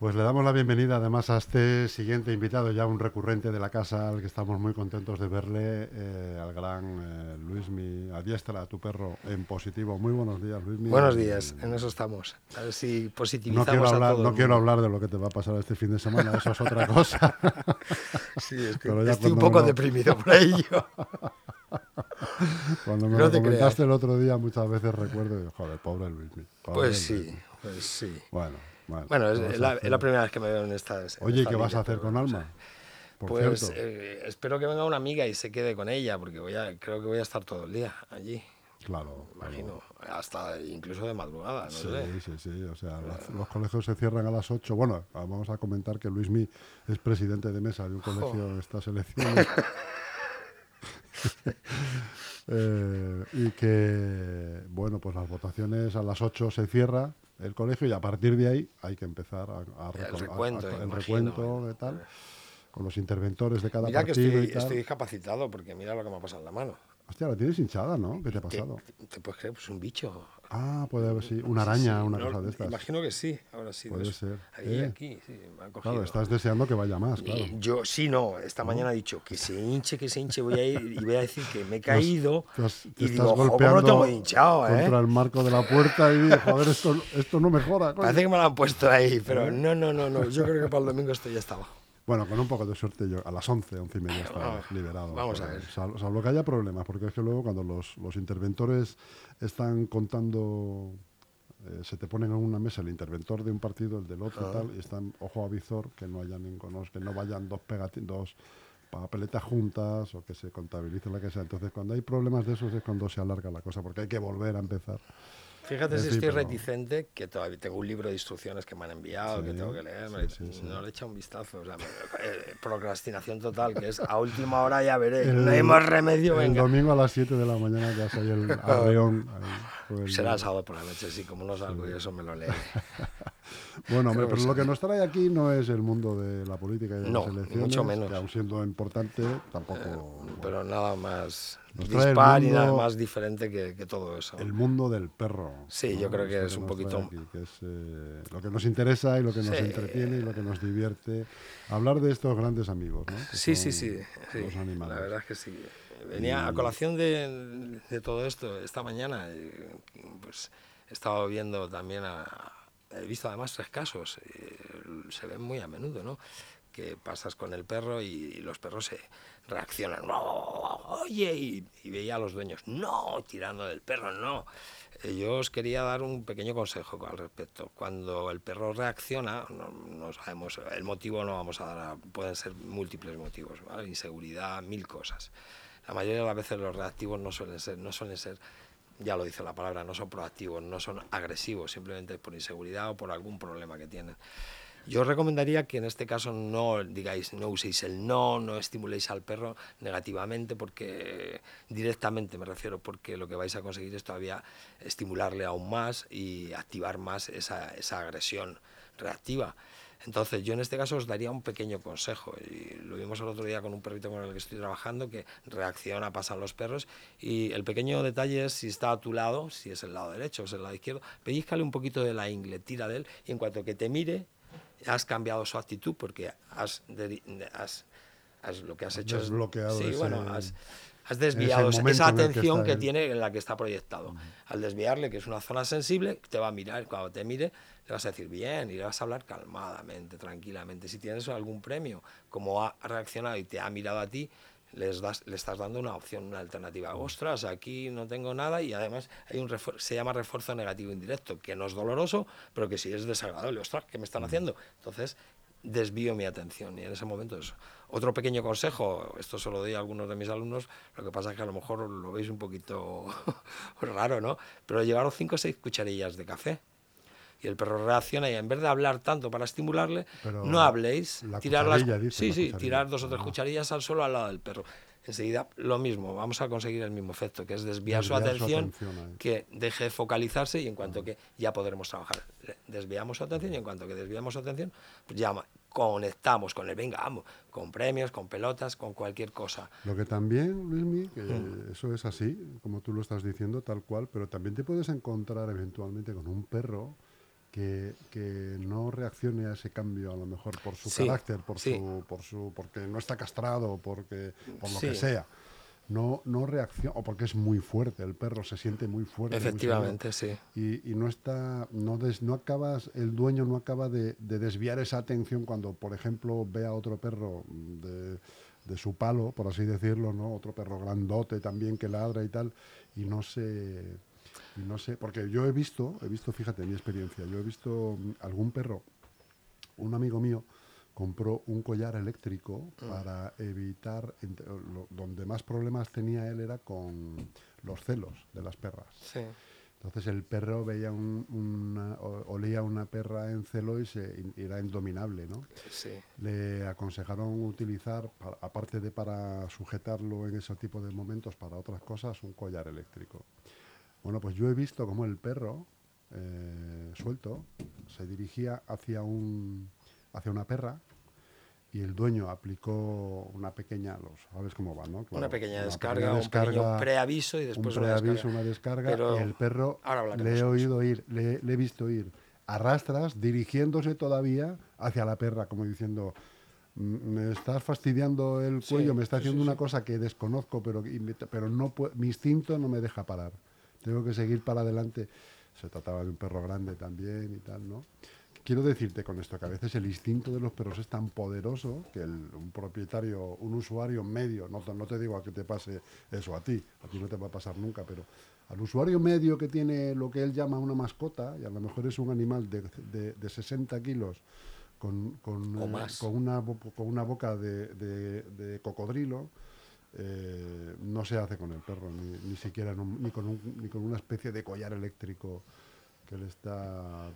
Pues le damos la bienvenida además a este siguiente invitado, ya un recurrente de la casa, al que estamos muy contentos de verle, eh, al gran eh, Luismi, adiestra a tu perro en positivo. Muy buenos días, Luismi. Buenos días, en eso estamos. A ver si positivizamos No quiero a hablar, todo no quiero hablar de lo que te va a pasar este fin de semana, eso es otra cosa. Sí, es que Pero ya estoy un poco uno- deprimido por ello. Cuando me No lo te comentaste el otro día, muchas veces recuerdo, y digo, joder, pobre Luismi. pobre Pues Luismi". sí, pues sí. Bueno, bueno. Bueno, es, ¿qué vas es a la, hacer? es la primera vez que me veo en esta. en Oye, ¿y esta qué vas a hacer con o Alma? sea, Pues eh, espero que venga una amiga y se quede con ella, porque voy a, creo que voy a estar todo el día allí, Claro. claro. imagino. Hasta incluso de madrugada, no Sí, sé. sí, sí. O sea, las- los colegios se cierran a las 8. Bueno, vamos a comentar que Luismi es presidente de mesa de un colegio en estas elecciones. Eh, y que, bueno, pues las votaciones a las 8 se cierra el colegio y a partir de ahí hay que empezar a, a El a- recuento, a- el imagino, recuento eh. y tal, con los interventores de cada Mira que partido estoy, y tal. estoy discapacitado, porque mira lo que me ha pasado en la mano. Hostia, la tienes hinchada, ¿no? ¿Qué te ha ¿Te, pasado? te puedes creer? Pues un bicho. Ah, puede haber, sí, una araña, sí, una no, cosa de estas. Imagino que sí, ahora sí. de Puede ser. Ahí, Eh. aquí, sí, me han cogido. Claro, estás deseando que vaya más, claro. Y yo, sí, no, esta mañana he dicho que se hinche, que se hinche, voy a ir y voy a decir que me he caído. Te has- te y estás digo, "Jo, ¿cómo golpeando no tengo hinchado, eh? contra el marco de la puerta y digo, joder, esto, esto no mejora. coño". Parece que me lo han puesto ahí, pero ¿Eh? no, no, no, no. Yo creo que para el domingo esto ya estaba. Bueno, con un poco de suerte yo a las 11, 11 y media está liberado. vamos a ver. sal- Salvo que haya problemas, porque es que luego cuando los, los interventores están contando, eh, se te ponen en una mesa el interventor de un partido, el del otro y Ah. tal, y están ojo a visor, que no hayan ninguno- que no vayan dos dos papeletas juntas o que se contabilice la que sea. Entonces, cuando hay problemas de esos es cuando se alarga la cosa, porque hay que volver a empezar. Fíjate si estoy pero- reticente, que todavía tengo un libro de instrucciones que me han enviado, que tengo que leer, sí, sí, no le he echado un vistazo. O sea, me- eh, procrastinación total, que es a última hora ya veré. El- no hay más remedio, El venga. domingo a las 7 de la mañana ya soy el arreón. Será el sábado por la noche, sí, como no salgo y eso me lo leeré. Bueno, hombre, que pero lo que nos trae aquí no es el mundo de la política y de No, las elecciones, mucho menos. que aun siendo importante, tampoco... Eh, Pero nada más dispar y nada mundo- más diferente que, que todo eso. El mundo del perro. Sí, yo creo que es un nos trae poquito- aquí, que es eh, lo que nos interesa y lo que nos Sí. entretiene y lo que nos divierte. Hablar de estos grandes amigos, ¿no? Que Sí, sí, sí, sí, Los animales. La verdad es que sí. Venía a colación de, de todo esto esta mañana. Pues he estado viendo también, a- he visto además tres casos, eh, se ven muy a menudo, ¿no? Que pasas con el perro y los perros se reaccionan, oye, y, y veía a los dueños, no, tirando del perro, no. Eh, Yo os quería dar un pequeño consejo al respecto. Cuando el perro reacciona, no, no sabemos, el motivo no vamos a dar, a- pueden ser múltiples motivos, ¿vale? inseguridad, mil cosas. La mayoría de las veces los reactivos no suelen ser, no suelen ser, ya lo dice la palabra, no son proactivos, no son agresivos, simplemente por inseguridad o por algún problema que tienen. Yo recomendaría que en este caso no digáis, no uséis el no, no estimuléis al perro negativamente, porque directamente me refiero, porque lo que vais a conseguir es todavía estimularle aún más y activar más esa, esa agresión reactiva. Entonces, yo en este caso os daría un pequeño consejo. Y lo vimos el otro día con un perrito con el que estoy trabajando que reacciona, pasan los perros. Y el pequeño detalle es si está a tu lado, si es el lado derecho o es el lado izquierdo, pellizcale un poquito de la ingle, tira de él y en cuanto que te mire, has cambiado su actitud porque has, has, has- lo que has hecho desbloqueado es. Sí, ese- bueno, has, has desviado esa- que atención que, tiene en la que está proyectado. Al desviarle, que es una zona sensible, te va a mirar. Cuando te mire, le vas a decir bien y le vas a hablar calmadamente, tranquilamente. Si tienes algún premio, como ha reaccionado y te ha mirado a ti, les das, le estás dando una opción, una alternativa. Ostras, aquí no tengo nada y además hay un se llama refuerzo negativo indirecto, que no es doloroso, pero que sí es desagradable. Ostras, ¿qué me están haciendo? Entonces, desvío mi atención y en ese momento eso. Otro pequeño consejo, esto se lo doy a algunos de mis alumnos, lo que pasa es que a lo mejor lo veis un poquito raro, ¿no? Pero llevaros cinco o seis cucharillas de café. y el perro reacciona y en vez de hablar tanto para estimularle, no habléis, tirar las, sí, sí, tirar dos o tres cucharillas al suelo al lado del perro enseguida lo mismo, vamos a conseguir el mismo efecto, que es desviar, su atención, que deje de focalizarse y en cuanto que ya podremos trabajar. Desviamos su atención y en cuanto que desviamos su atención, pues ya conectamos con el venga, vamos, con premios, con pelotas, con cualquier cosa. Lo que también, Luismi, que mm. eso es así, como tú lo estás diciendo, tal cual, pero también te puedes encontrar eventualmente con un perro que, que, no reaccione a ese cambio a lo mejor por su carácter, por su, por su, porque no está castrado, porque, por lo que sea. No, no reacciona, o porque es muy fuerte, el perro se siente muy fuerte. Efectivamente, sí. Y, y, no está, no, des, no acabas, el dueño no acaba de, de, desviar esa atención cuando, por ejemplo, ve a otro perro de, de su palo, por así decirlo, ¿no? Otro perro grandote también que ladra y tal, y no se y no sé, porque yo he visto, he visto, fíjate, mi experiencia, yo he visto mm, algún perro, un amigo mío compró un collar eléctrico mm. para evitar, donde más problemas tenía él era con los celos de las perras. Sí. Entonces el perro veía una, olía una perra en celo y, se, era indominable, ¿no? Sí. Le aconsejaron utilizar, aparte de para sujetarlo en ese tipo de momentos para otras cosas, un collar eléctrico. Bueno, pues yo he visto cómo el perro, eh, suelto, se dirigía hacia, un, hacia una perra y el dueño aplicó una pequeña, los, ¿sabes cómo va, no? una pequeña descarga, un preaviso y después un preaviso, una descarga. y el perro le he oído ir, le, he visto ir a rastras, dirigiéndose todavía hacia la perra, como diciendo, me estás fastidiando el cuello, me está haciendo una cosa que desconozco, pero, pero no mi instinto no me deja parar tengo que seguir para adelante. Se trataba de un perro grande también y tal, ¿no? Quiero decirte con esto que a veces el instinto de los perros es tan poderoso que un propietario, un usuario medio, no, no te digo a que te pase eso a ti, a ti no te va a pasar nunca, pero al usuario medio que tiene lo que él llama una mascota, y a lo mejor es un animal de, de, 60 kilos con, con, eh, con, una, con una boca de, de cocodrilo, eh, no se hace con el perro, ni, siquiera ni, con ni con una especie de collar eléctrico que le está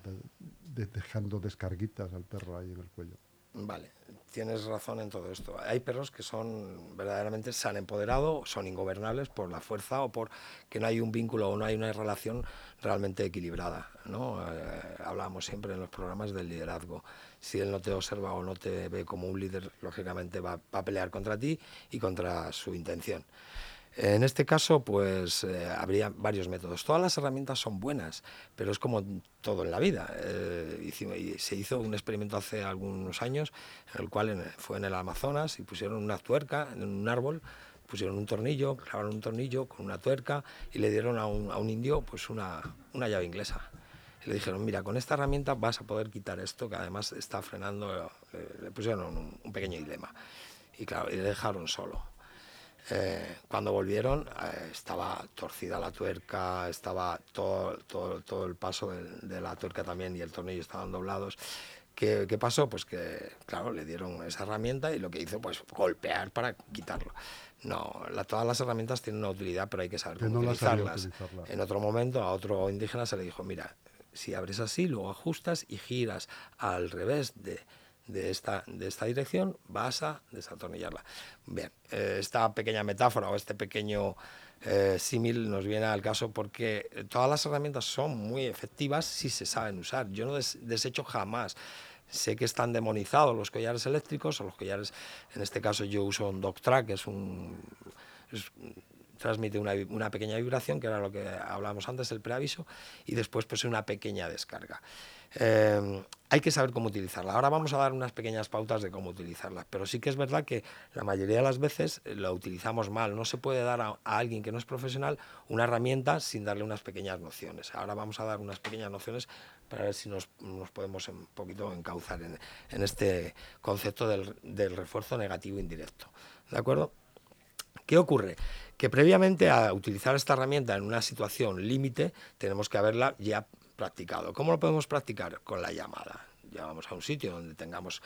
dejando descarguitas al perro ahí en el cuello. Vale, tienes razón en todo esto. Hay perros que son verdaderamente se han empoderado, son ingobernables por la fuerza o por que no hay un vínculo o no hay una relación realmente equilibrada. ¿no? Eh, siempre en los programas del liderazgo. Si él no te observa o no te ve como un líder, lógicamente va a pelear contra ti y contra su intención. En este caso, pues eh, habría varios métodos. Todas las herramientas son buenas, pero es como todo en la vida. Eh, se hizo un experimento hace algunos años en el cual fue en el Amazonas y pusieron una tuerca en un árbol, pusieron un tornillo, clavaron un tornillo con una tuerca y le dieron a un, indio pues una, llave inglesa. Y le dijeron, mira, con esta herramienta vas a poder quitar esto que además está frenando, eh, le pusieron un, un pequeño dilema. Y claro, y le dejaron solo eh, cuando volvieron eh, estaba torcida la tuerca, estaba todo, todo, todo el paso de, la tuerca también y el tornillo estaban doblados. ¿Qué, ¿Qué, pasó? Pues que, claro, le dieron esa herramienta y lo que hizo, pues golpear para quitarlo. No, todas las herramientas tienen una utilidad, pero hay que saber cómo utilizarlas. En otro momento, a otro indígena se le dijo, mira, si abres así, luego ajustas y giras al revés de, de esta, de esta dirección, vas a desatornillarla. Bien, eh, esta pequeña metáfora o este pequeño eh, símil nos viene al caso porque todas las herramientas son muy efectivas si se saben usar. Yo no desecho jamás. Sé que están demonizados los collares eléctricos o los collares, en este caso yo uso un dog track, que es un transmite una, pequeña vibración, que era lo que hablábamos antes, el preaviso, y después pues una pequeña descarga. Eh, hay que saber cómo utilizarla. Ahora vamos a dar unas pequeñas pautas de cómo utilizarla, pero sí que es verdad que la mayoría de las veces la utilizamos mal. No se puede dar a, alguien que no es profesional una herramienta sin darle unas pequeñas nociones. Ahora vamos a dar unas pequeñas nociones para ver si nos, podemos un poquito encauzar en, en este concepto del, del refuerzo negativo indirecto. ¿De acuerdo? ¿Qué ocurre? Que previamente a utilizar esta herramienta en una situación límite tenemos que haberla ya practicado. ¿Cómo lo podemos practicar? Con la llamada. Llevamos a un sitio donde tengamos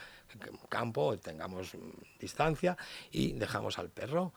campo, tengamos distancia y dejamos al perro.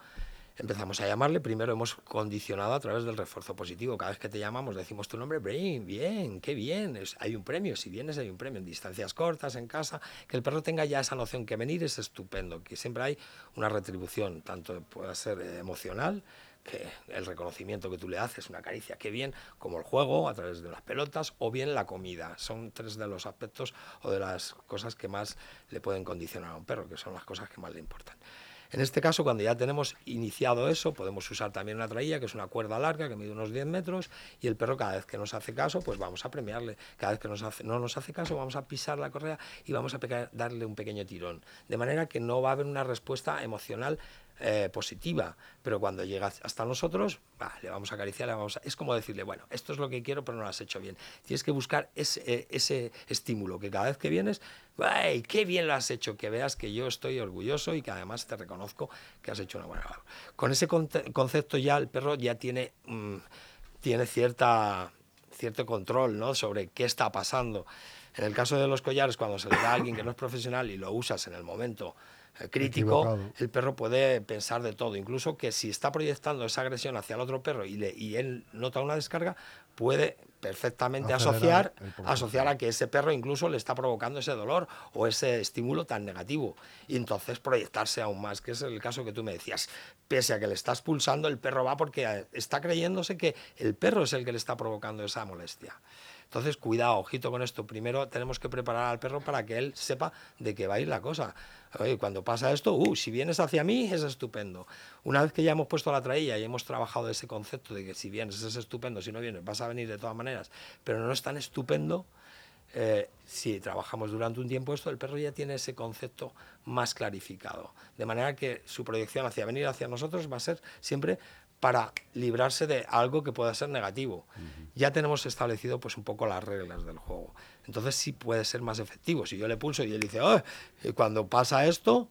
Empezamos a llamarle, primero hemos condicionado a través del refuerzo positivo. Cada vez que te llamamos decimos tu nombre, Brain, bien, qué bien, hay un premio, si vienes hay un premio, en distancias cortas, en casa, que el perro tenga ya esa noción que venir es estupendo, que siempre hay una retribución, tanto puede ser emocional, que el reconocimiento que tú le haces, una caricia, qué bien, como el juego a través de las pelotas o bien la comida. Son tres de los aspectos o de las cosas que más le pueden condicionar a un perro, que son las cosas que más le importan. En este caso, cuando ya tenemos iniciado eso, podemos usar también una trailla, que es una cuerda larga, que mide unos 10 metros, y el perro cada vez que nos hace caso, pues vamos a premiarle. Cada vez que no nos hace caso, vamos a pisar la correa y vamos a darle un pequeño tirón. De manera que no va a haber una respuesta emocional eh, positiva, pero cuando llega hasta nosotros, le vamos a acariciar, le vamos es como decirle, bueno, esto es lo que quiero, pero no lo has hecho bien. Tienes que buscar ese, eh, ese estímulo, que cada vez que vienes, ¡ay, qué bien lo has hecho! Que veas que yo estoy orgulloso y que además te reconozco que has hecho una buena labor. Con ese concepto ya el perro ya tiene, mm, tiene cierta, cierto control ¿no? sobre qué está pasando. En el caso de los collares, cuando se le da a alguien que no es profesional y lo usas en el momento eh, crítico, el perro puede pensar de todo, incluso que si está proyectando esa agresión hacia el otro perro y, le, y él nota una descarga, puede perfectamente asociar, asociar a que ese perro incluso le está provocando ese dolor o ese estímulo tan negativo y entonces proyectarse aún más, que es el caso que tú me decías. Pese a que le estás pulsando, el perro va porque eh, está creyéndose que el perro es el que le está provocando esa molestia. Entonces, cuidado, ojito con esto. Primero tenemos que preparar al perro para que él sepa de qué va a ir la cosa. Cuando pasa esto, uh, si vienes hacia mí es estupendo. Una vez que ya hemos puesto la trailla y hemos trabajado ese concepto de que si vienes es estupendo, si no vienes vas a venir de todas maneras, pero no es tan estupendo, eh, si trabajamos durante un tiempo esto, el perro ya tiene ese concepto más clarificado. De manera que su proyección hacia venir hacia nosotros va a ser siempre para librarse de algo que pueda ser negativo. Ya tenemos establecido pues un poco las reglas del juego. Entonces sí puede ser más efectivo. Si yo le pulso y él dice, oh, cuando pasa esto,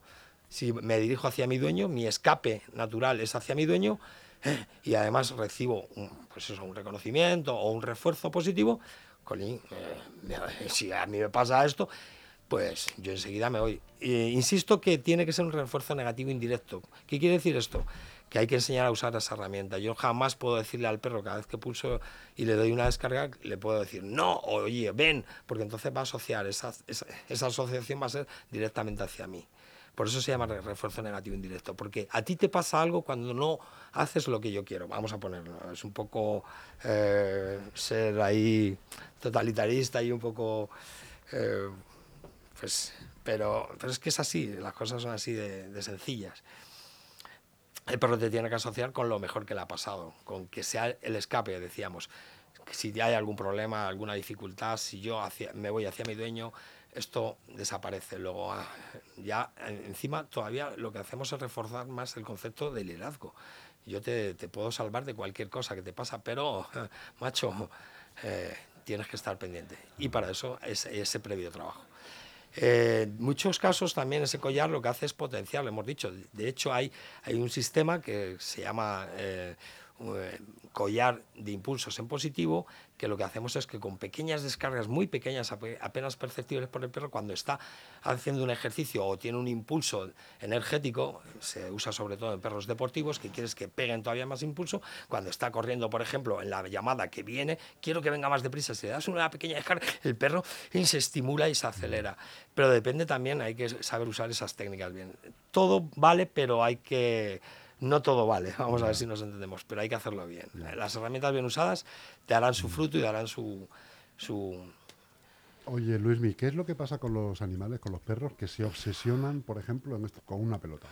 si me dirijo hacia mi dueño, mi escape natural es hacia mi dueño eh, y además recibo un, pues eso, un reconocimiento o un refuerzo positivo, colín, eh, si a mí me pasa esto, pues yo enseguida me voy. insisto que tiene que ser un refuerzo negativo indirecto. ¿Qué quiere decir esto? Que hay que enseñar a usar esa herramienta. Yo jamás puedo decirle al perro cada vez que pulso y le doy una descarga, le puedo decir no, oye, ven, porque entonces va a asociar, esa, esa, asociación va a ser directamente hacia mí. Por eso se llama refuerzo negativo indirecto, porque a ti te pasa algo cuando no haces lo que yo quiero. Vamos a ponerlo. Es un poco eh, ser ahí totalitarista y un poco. Eh, pues, pero, pero es que es así, las cosas son así de sencillas el perro te tiene que asociar con lo mejor que le ha pasado, con que sea el escape, decíamos. si hay algún problema, alguna dificultad, si yo me voy hacia mi dueño, esto desaparece. Luego, ah, ya encima, todavía lo que hacemos es reforzar más el concepto de liderazgo. Yo te, puedo salvar de cualquier cosa que te pasa, pero, macho, eh, tienes que estar pendiente. Y para eso es ese previo trabajo. Eh, en muchos casos también ese collar lo que hace es potenciar, lo hemos dicho. De hecho, hay, hay un sistema que se llama eh, collar de impulsos en positivo, que lo que hacemos es que con pequeñas descargas muy pequeñas, apenas perceptibles por el perro, cuando está haciendo un ejercicio o tiene un impulso energético, se usa sobre todo en perros deportivos, que quieres que peguen todavía más impulso, cuando está corriendo, por ejemplo, en la llamada que viene, quiero que venga más deprisa, si le das una pequeña descarga, el perro se estimula y se acelera. Pero depende también, hay que saber usar esas técnicas bien. Todo vale, pero hay que no todo vale, vamos a ver si nos entendemos, pero hay que hacerlo bien. Las herramientas bien usadas te harán su fruto y darán su, su... Oye, Luismi, ¿qué es lo que pasa con los animales, con los perros, que se obsesionan, por ejemplo, en esto, con una pelota?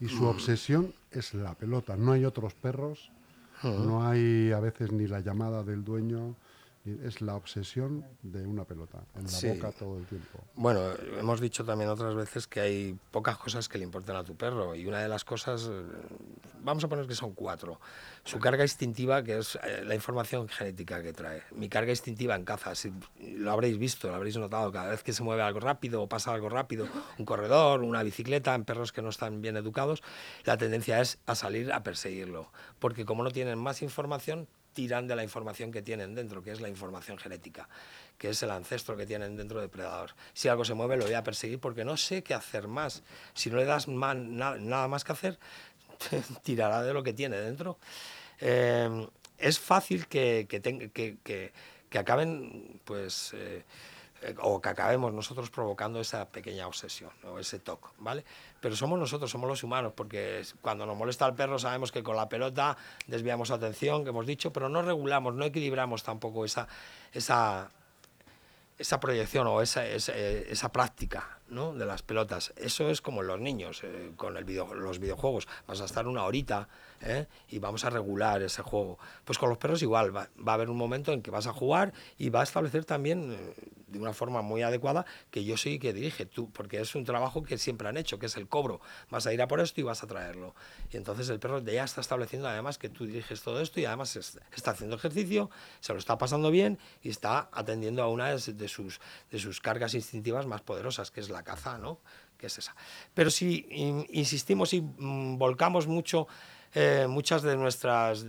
Y su mm. obsesión es la pelota. No hay otros perros, no hay a veces ni la llamada del dueño, es la obsesión de una pelota en la boca todo el tiempo. Bueno, hemos dicho también otras veces que hay pocas cosas que le importan a tu perro y una de las cosas, vamos a poner que son cuatro. Su carga instintiva, que es eh, la información genética que trae. Mi carga instintiva en caza, si lo habréis visto, lo habréis notado, cada vez que se mueve algo rápido o pasa algo rápido, un corredor, una bicicleta, en perros que no están bien educados, la tendencia es a salir a perseguirlo, porque como no tienen más información, tiran de la información que tienen dentro, que es la información genética, que es el ancestro que tienen dentro del predador. Si algo se mueve, lo voy a perseguir porque no sé qué hacer más. Si no le das nada más que hacer, tirará de lo que tiene dentro. Eh, es fácil que, que, que, que, acaben, pues, eh, o que acabemos nosotros provocando esa pequeña obsesión o ese toque, ¿vale? Pero somos nosotros, somos los humanos, porque cuando nos molesta el perro sabemos que con la pelota desviamos atención, que hemos dicho, pero no regulamos, no equilibramos tampoco esa, esa, esa proyección o esa, esa, esa práctica ¿no? de las pelotas. Eso es como los niños, eh, con el video, los videojuegos. Vas a estar una horita ¿eh? y vamos a regular ese juego. Pues con los perros igual, va, va, a haber un momento en que vas a jugar y va a establecer también eh, de una forma muy adecuada que yo soy que dirige, tú, porque es un trabajo que siempre han hecho, que es el cobro. Vas a ir a por esto y vas a traerlo. Y entonces el perro ya está estableciendo además que tú diriges todo esto y además está haciendo ejercicio, se lo está pasando bien y está atendiendo a una de sus, de sus cargas instintivas más poderosas, que es la caza, ¿no? que es esa. Pero si insistimos y mm, volcamos mucho eh, muchas de nuestras...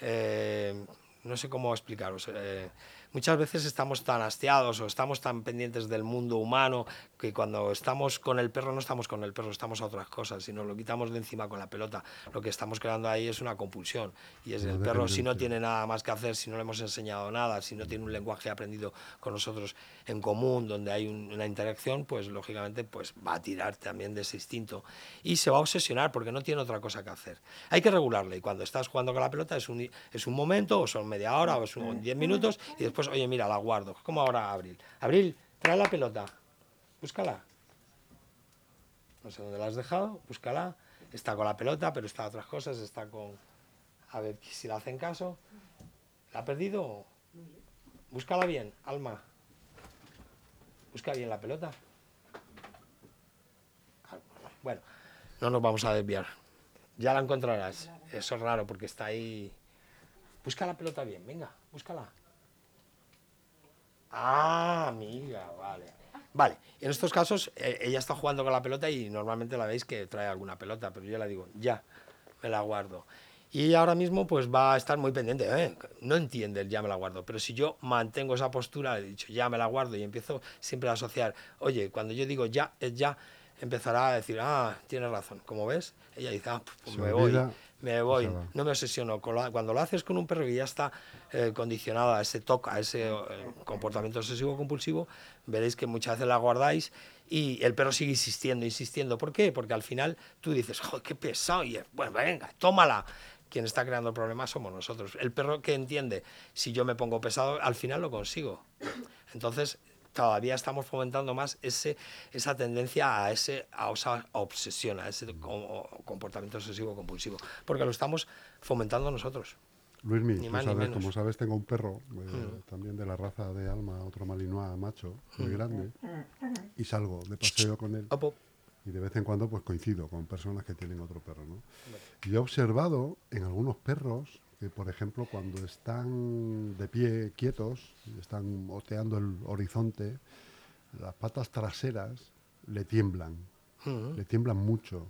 Eh, no sé cómo explicaros. Eh, muchas veces estamos tan hastiados o estamos tan pendientes del mundo humano que cuando estamos con el perro no estamos con el perro, estamos a otras cosas. Si nos lo quitamos de encima con la pelota, lo que estamos creando ahí es una compulsión. Y es el perro, si no tiene nada más que hacer, si no le hemos enseñado nada, si no tiene un lenguaje aprendido con nosotros en común, donde hay una interacción, pues lógicamente pues, va a tirar también de ese instinto y se va a obsesionar porque no tiene otra cosa que hacer. Hay que regularle y cuando estás jugando con la pelota es un, es un momento, o son media hora, o son diez minutos, y después, oye, mira, la guardo. Como ahora Abril. Abril, trae la pelota búscala. No sé dónde la has dejado, búscala. Está con la pelota, pero está otras cosas, está con... A ver si la hacen caso. ¿La ha perdido? Búscala bien, Alma. Busca bien la pelota. Bueno, no nos vamos a desviar. Ya la encontrarás. Eso es raro porque está ahí. Busca la pelota bien, venga, búscala. Ah, amiga, vale. Vale, en estos casos eh, ella está jugando con la pelota y normalmente la veis que trae alguna pelota, pero yo la digo, ya, me la guardo. Y ella ahora mismo pues va a estar muy pendiente, ¿eh? no entiende el ya me la guardo, pero si yo mantengo esa postura, he dicho ya me la guardo y empiezo siempre a asociar, oye, cuando yo digo ya, es ya, empezará a decir, ah, tienes razón, como ves, ella dice, ah, pues me voy, me voy, no me obsesiono. Cuando lo haces con un perro que ya está eh, condicionado a ese toque, a ese eh, comportamiento obsesivo-compulsivo, veréis que muchas veces la guardáis y el perro sigue insistiendo, insistiendo. ¿Por qué? Porque al final tú dices, joder, qué pesado, y bueno, venga, tómala. Quien está creando el problema somos nosotros. El perro que entiende, si yo me pongo pesado, al final lo consigo. Entonces, todavía estamos fomentando más ese, esa tendencia a, ese, a esa obsesión, a ese comportamiento obsesivo compulsivo, porque lo estamos fomentando nosotros. Luis, sabes, como sabes, tengo un perro eh, mm. también de la raza de Alma, otro Malinois macho, muy mm. grande, y salgo de paseo con él. Y de vez en cuando pues coincido con personas que tienen otro perro. ¿no? Y he observado en algunos perros que, por ejemplo, cuando están de pie quietos, están oteando el horizonte, las patas traseras le tiemblan, mm. le tiemblan mucho.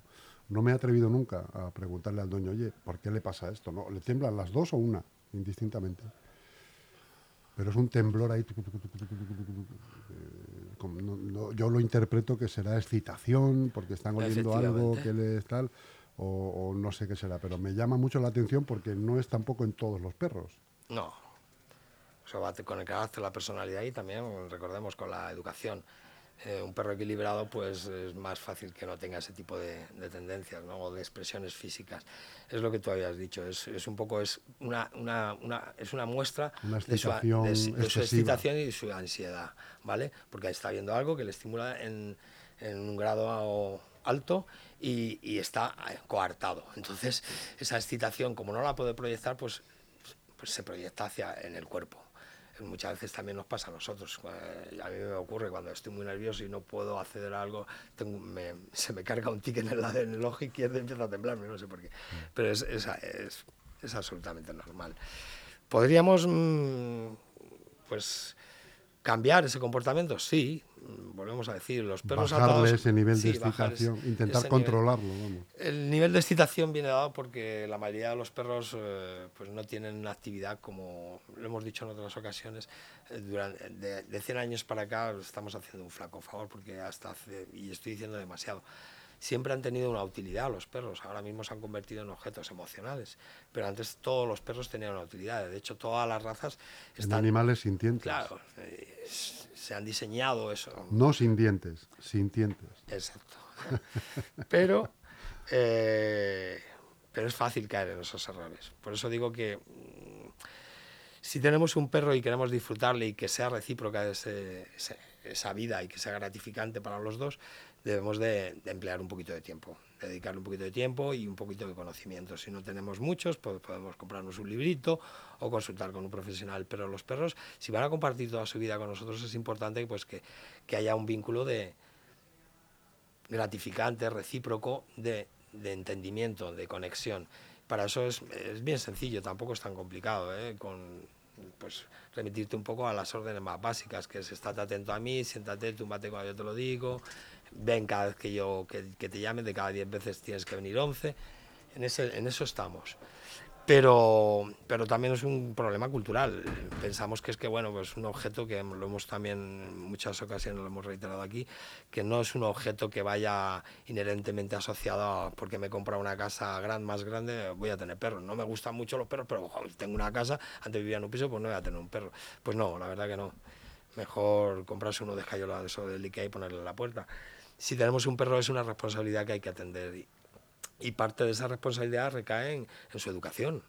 No me he atrevido nunca a preguntarle al dueño, oye, ¿por qué le pasa esto? ¿No? ¿Le tiemblan las dos o una? Indistintamente. Pero es un temblor ahí. yo lo interpreto que será excitación, porque están oliendo algo que les tal, o, o, no sé qué será. Pero me llama mucho la atención porque no es tampoco en todos los perros. No. Eso va con el carácter, la personalidad y también, recordemos, con la educación. Eh, un perro equilibrado pues es más fácil que no tenga ese tipo de, tendencias ¿no? o de expresiones físicas. Es lo que tú habías dicho, es, es un poco es una, una, una, es una muestra de, su, de, su, excitación y su ansiedad, ¿vale? Porque está viendo algo que le estimula en, en un grado alto y, y, está coartado. Entonces, esa excitación, como no la puede proyectar, pues, pues se proyecta hacia en el cuerpo muchas veces también nos pasa a nosotros. Eh, a mí me ocurre cuando estoy muy nervioso y no puedo acceder a algo, se me carga un tic en el, en el ojo izquierdo y empieza a temblarme, no sé por qué. Pero es, es, es, es absolutamente normal. Podríamos, mm, pues, cambiar ese comportamiento, sí, volvemos a decir, los perros Bajarle ese nivel de excitación, intentar controlarlo. El nivel de excitación viene dado porque la mayoría de los perros eh, pues no tienen una actividad como lo hemos dicho en otras ocasiones. Eh, durante, de, de, 100 años para acá estamos haciendo un flaco favor porque hasta hace, y estoy diciendo demasiado, siempre han tenido una utilidad los perros. Ahora mismo se han convertido en objetos emocionales, pero antes todos los perros tenían una utilidad. De hecho, todas las razas están... En animales sintientes. Claro, eh, se han diseñado eso. No sin dientes, sintientes. Exacto. pero, eh, pero es fácil caer en esos errores. Por eso digo que mm, si tenemos un perro y queremos disfrutarle y que sea recíproca esa vida y que sea gratificante para los dos, debemos de, emplear un poquito de tiempo, dedicarle un poquito de tiempo y un poquito de conocimiento. Si no tenemos muchos, pues podemos comprarnos un librito o consultar con un profesional. Pero los perros, si van a compartir toda su vida con nosotros, es importante pues, que, que haya un vínculo de gratificante, recíproco, de, de entendimiento, de conexión. Para eso es, es, bien sencillo, tampoco es tan complicado. ¿eh? Con, pues remitirte un poco a las órdenes más básicas, que es estate atento a mí, siéntate, túmbate cuando yo te lo digo, ven cada vez que yo que, te llame, de cada 10 veces tienes que venir 11. En, ese, en eso estamos. Pero, pero también es un problema cultural. Pensamos que es que, bueno, pues un objeto que lo hemos también en muchas ocasiones lo hemos reiterado aquí, que no es un objeto que vaya inherentemente asociado a porque me compra una casa gran, más grande, voy a tener perros. No me gustan mucho los perros, pero tengo una casa, antes vivía en un piso, pues no voy a tener un perro. Pues no, la verdad que no. Mejor comprarse uno de escayola de eso del Ikea y ponerle en la puerta. Si tenemos un perro es una responsabilidad que hay que atender y, parte de esa responsabilidad recae en, su educación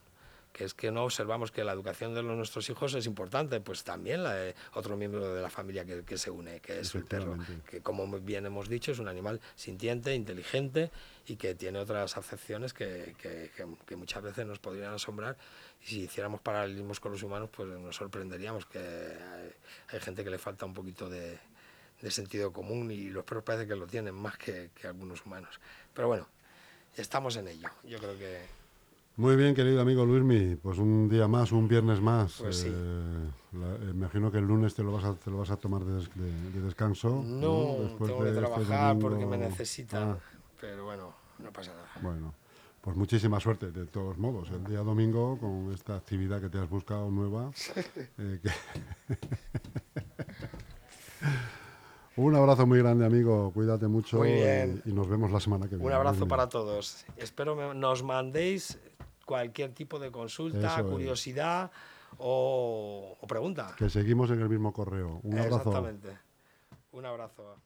que es que no observamos que la educación de nuestros hijos es importante, pues también la de otro miembro de la familia que, se une, que es el perro, que como bien hemos dicho es un animal sintiente, inteligente y que tiene otras acepciones que, que, muchas veces nos podrían asombrar y si hiciéramos paralelismos con los humanos pues nos sorprenderíamos que hay gente que le falta un poquito de, de sentido común y los perros parece que lo tienen más que, algunos humanos. Pero bueno, estamos en ello. Yo creo que... Muy bien, querido amigo Luismi, pues un día más, un viernes más. Pues sí. Eh, imagino que el lunes te lo vas a, te lo vas a tomar de, descanso. No, tengo que este trabajar porque me necesitan, ah. pero bueno, no pasa nada. Bueno, pues muchísima suerte, de todos modos, el día domingo con esta actividad que te has buscado nueva. eh, Un abrazo muy grande, amigo. Cuídate mucho Y, nos vemos la semana que viene. Un abrazo para todos. Espero nos mandéis cualquier tipo de consulta, curiosidad o, o, pregunta. Que seguimos en el mismo correo. Un abrazo. Exactamente. Un abrazo.